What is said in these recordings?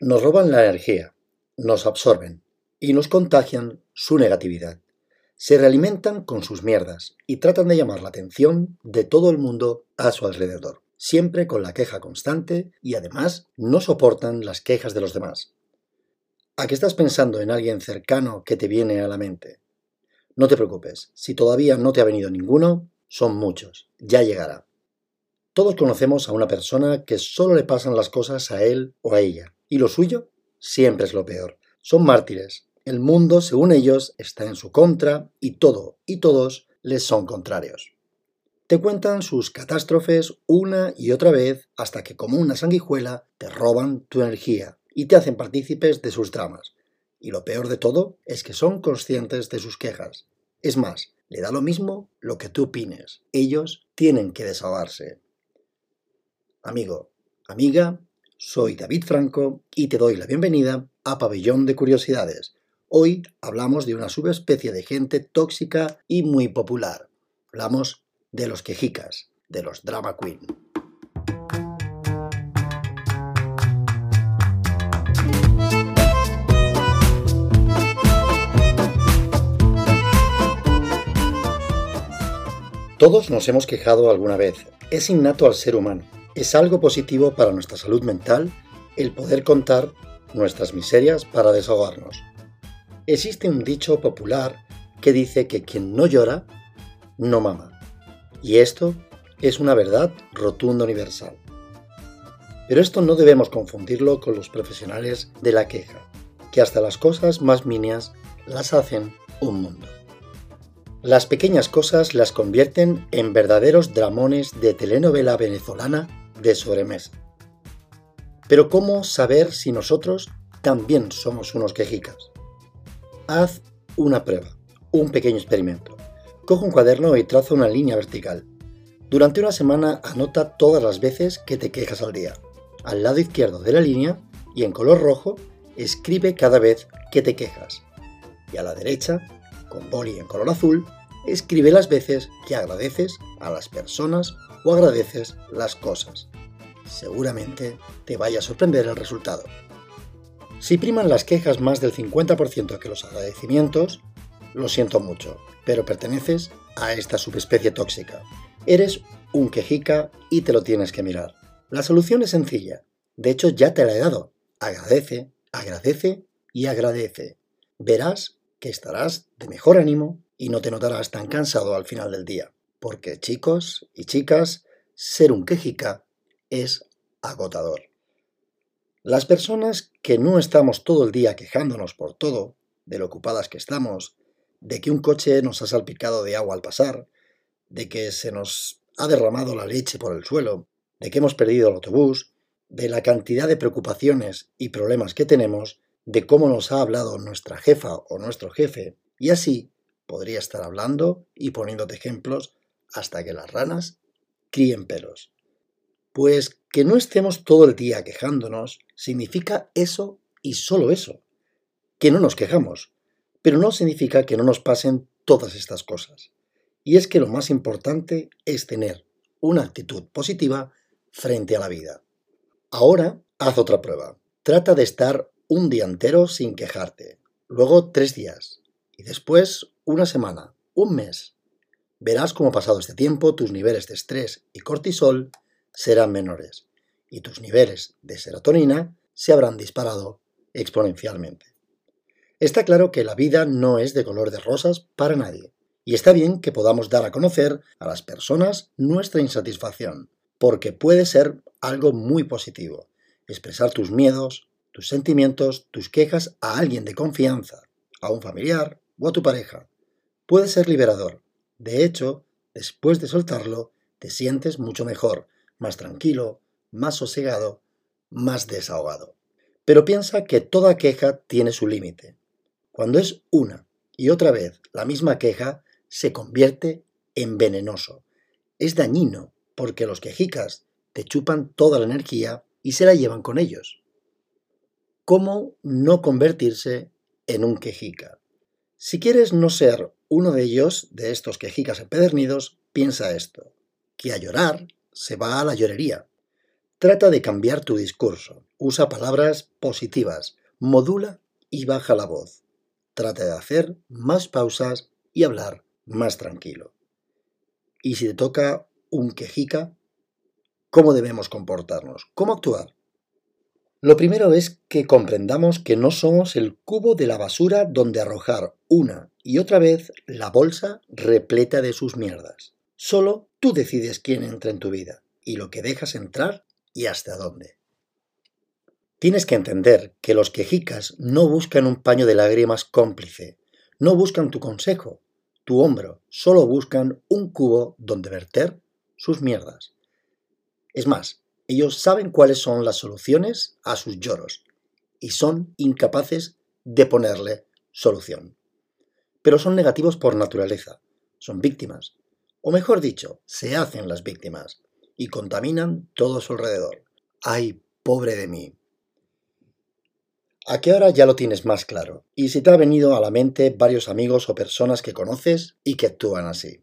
Nos roban la energía, nos absorben y nos contagian su negatividad. Se realimentan con sus mierdas y tratan de llamar la atención de todo el mundo a su alrededor, siempre con la queja constante y además no soportan las quejas de los demás. ¿A qué estás pensando en alguien cercano que te viene a la mente? No te preocupes, si todavía no te ha venido ninguno, son muchos, ya llegará. Todos conocemos a una persona que solo le pasan las cosas a él o a ella, y lo suyo siempre es lo peor. Son mártires, el mundo, según ellos, está en su contra y todo y todos les son contrarios. Te cuentan sus catástrofes una y otra vez hasta que como una sanguijuela te roban tu energía y te hacen partícipes de sus dramas. Y lo peor de todo es que son conscientes de sus quejas. Es más, le da lo mismo lo que tú opines. Ellos tienen que desahogarse. Amigo, amiga, soy David Franco y te doy la bienvenida a Pabellón de Curiosidades Hoy hablamos de una subespecie de gente tóxica y muy popular. Hablamos de los quejicas, de los drama queen. Todos nos hemos quejado alguna vez. Es innato al ser humano. Es algo positivo para nuestra salud mental el poder contar nuestras miserias para desahogarnos. Existe un dicho popular que dice que quien no llora, no mama. Y esto es una verdad rotunda universal. Pero esto no debemos confundirlo con los profesionales de la queja, que hasta las cosas más minias las hacen un mundo. Las pequeñas cosas las convierten en verdaderos dramones de telenovela venezolana de sobremesa. Pero ¿cómo saber si nosotros también somos unos quejicas? Haz una prueba, un pequeño experimento. Coge un cuaderno y traza una línea vertical. Durante una semana anota todas las veces que te quejas al día. Al lado izquierdo de la línea y en color rojo, escribe cada vez que te quejas. Y a la derecha, con boli en color azul, escribe las veces que agradeces a las personas o agradeces las cosas. Seguramente te vaya a sorprender el resultado. Si priman las quejas más del 50% que los agradecimientos, lo siento mucho, pero perteneces a esta subespecie tóxica. Eres un quejica y te lo tienes que mirar. La solución es sencilla. De hecho, ya te la he dado. Agradece, agradece y agradece. Verás que estarás de mejor ánimo y no te notarás tan cansado al final del día. Porque chicos y chicas, ser un quejica es agotador. Las personas que no estamos todo el día quejándonos por todo, de lo ocupadas que estamos, de que un coche nos ha salpicado de agua al pasar, de que se nos ha derramado la leche por el suelo, de que hemos perdido el autobús, de la cantidad de preocupaciones y problemas que tenemos, de cómo nos ha hablado nuestra jefa o nuestro jefe, y así podría estar hablando y poniéndote ejemplos hasta que las ranas críen pelos. Pues que no estemos todo el día quejándonos significa eso y solo eso. Que no nos quejamos, pero no significa que no nos pasen todas estas cosas. Y es que lo más importante es tener una actitud positiva frente a la vida. Ahora, haz otra prueba. Trata de estar un día entero sin quejarte, luego tres días, y después una semana, un mes. Verás cómo pasado este tiempo tus niveles de estrés y cortisol serán menores y tus niveles de serotonina se habrán disparado exponencialmente. Está claro que la vida no es de color de rosas para nadie, y está bien que podamos dar a conocer a las personas nuestra insatisfacción, porque puede ser algo muy positivo, expresar tus miedos, tus sentimientos, tus quejas a alguien de confianza, a un familiar o a tu pareja. Puede ser liberador. De hecho, después de soltarlo, te sientes mucho mejor, más tranquilo, más sosegado, más desahogado. Pero piensa que toda queja tiene su límite. Cuando es una y otra vez la misma queja, se convierte en venenoso. Es dañino porque los quejicas te chupan toda la energía y se la llevan con ellos. ¿Cómo no convertirse en un quejica? Si quieres no ser uno de ellos, de estos quejicas empedernidos, piensa esto, que a llorar se va a la llorería. Trata de cambiar tu discurso. Usa palabras positivas. Modula y baja la voz. Trata de hacer más pausas y hablar más tranquilo. Y si te toca un quejica, ¿cómo debemos comportarnos? ¿Cómo actuar? Lo primero es que comprendamos que no somos el cubo de la basura donde arrojar una y otra vez la bolsa repleta de sus mierdas. Solo tú decides quién entra en tu vida y lo que dejas entrar y hasta dónde. Tienes que entender que los quejicas no buscan un paño de lágrimas cómplice, no buscan tu consejo, tu hombro, solo buscan un cubo donde verter sus mierdas. Es más, ellos saben cuáles son las soluciones a sus lloros y son incapaces de ponerle solución. Pero son negativos por naturaleza, son víctimas, o mejor dicho, se hacen las víctimas y contaminan todo su alrededor. ¡Ay, pobre de mí! A qué hora ya lo tienes más claro, y si te ha venido a la mente varios amigos o personas que conoces y que actúan así.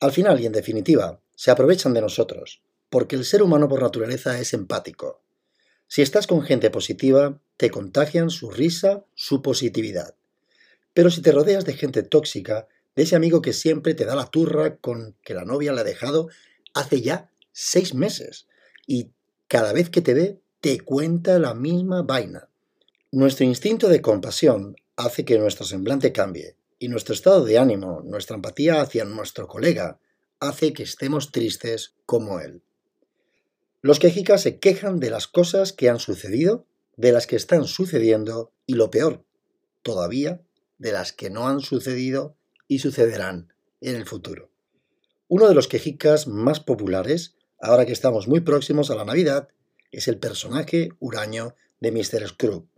Al final y en definitiva, se aprovechan de nosotros, porque el ser humano por naturaleza es empático. Si estás con gente positiva, te contagian su risa, su positividad. Pero si te rodeas de gente tóxica, de ese amigo que siempre te da la turra con que la novia le ha dejado hace ya seis meses y cada vez que te ve te cuenta la misma vaina. Nuestro instinto de compasión hace que nuestro semblante cambie y nuestro estado de ánimo, nuestra empatía hacia nuestro colega, hace que estemos tristes como él. Los quejicas se quejan de las cosas que han sucedido, de las que están sucediendo y lo peor, todavía, de las que no han sucedido y sucederán en el futuro. Uno de los quejicas más populares, ahora que estamos muy próximos a la Navidad, es el personaje huraño de Mr. Scrooge,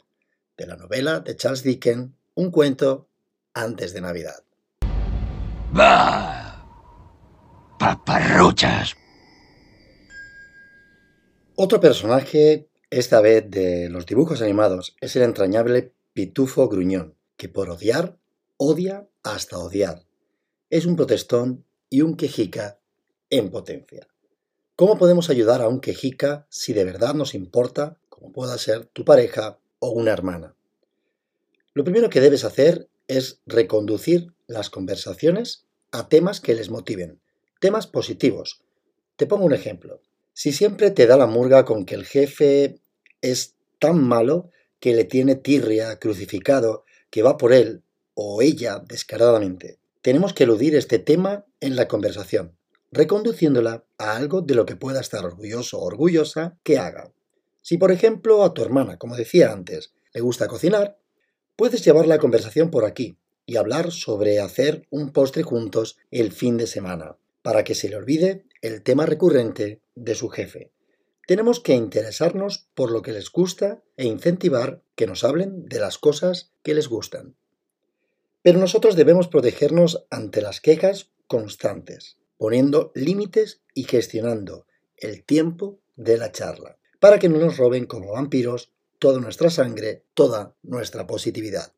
de la novela de Charles Dickens, Un cuento antes de Navidad. ¡Bah! ¡Paparruchas! Otro personaje, esta vez de los dibujos animados, es el entrañable Pitufo Gruñón, que por odiar, odia hasta odiar. Es un protestón y un quejica en potencia. ¿Cómo podemos ayudar a un quejica si de verdad nos importa, como pueda ser tu pareja o una hermana? Lo primero que debes hacer es reconducir las conversaciones a temas que les motiven, temas positivos. Te pongo un ejemplo. Si siempre te da la murga con que el jefe es tan malo que le tiene tirria, crucificado, que va por él o ella descaradamente, tenemos que eludir este tema en la conversación, reconduciéndola a algo de lo que pueda estar orgulloso o orgullosa que haga. Si por ejemplo a tu hermana, como decía antes, le gusta cocinar, puedes llevar la conversación por aquí y hablar sobre hacer un postre juntos el fin de semana, para que se le olvide el tema recurrente de su jefe. Tenemos que interesarnos por lo que les gusta e incentivar que nos hablen de las cosas que les gustan. Pero nosotros debemos protegernos ante las quejas constantes, poniendo límites y gestionando el tiempo de la charla, para que no nos roben como vampiros toda nuestra sangre, toda nuestra positividad.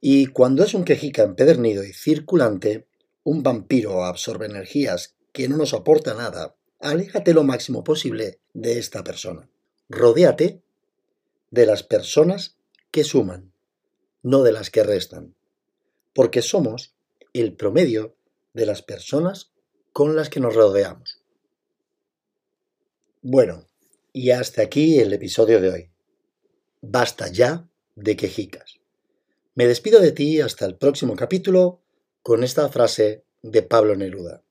Y cuando es un quejica empedernido y circulante, un vampiro absorbe energías que no nos aporta nada, aléjate lo máximo posible de esta persona. Rodéate de las personas que suman, no de las que restan porque somos el promedio de las personas con las que nos rodeamos. Bueno, y hasta aquí el episodio de hoy. Basta ya de quejicas. Me despido de ti hasta el próximo capítulo con esta frase de Pablo Neruda.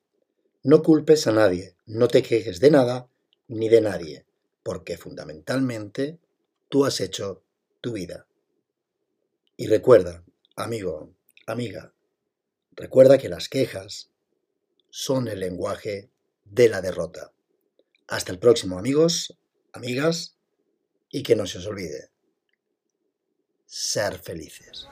No culpes a nadie, no te quejes de nada ni de nadie, porque fundamentalmente tú has hecho tu vida. Y recuerda, amigo, Amiga, recuerda que las quejas son el lenguaje de la derrota. Hasta el próximo amigos, amigas, y que no se os olvide, ser felices.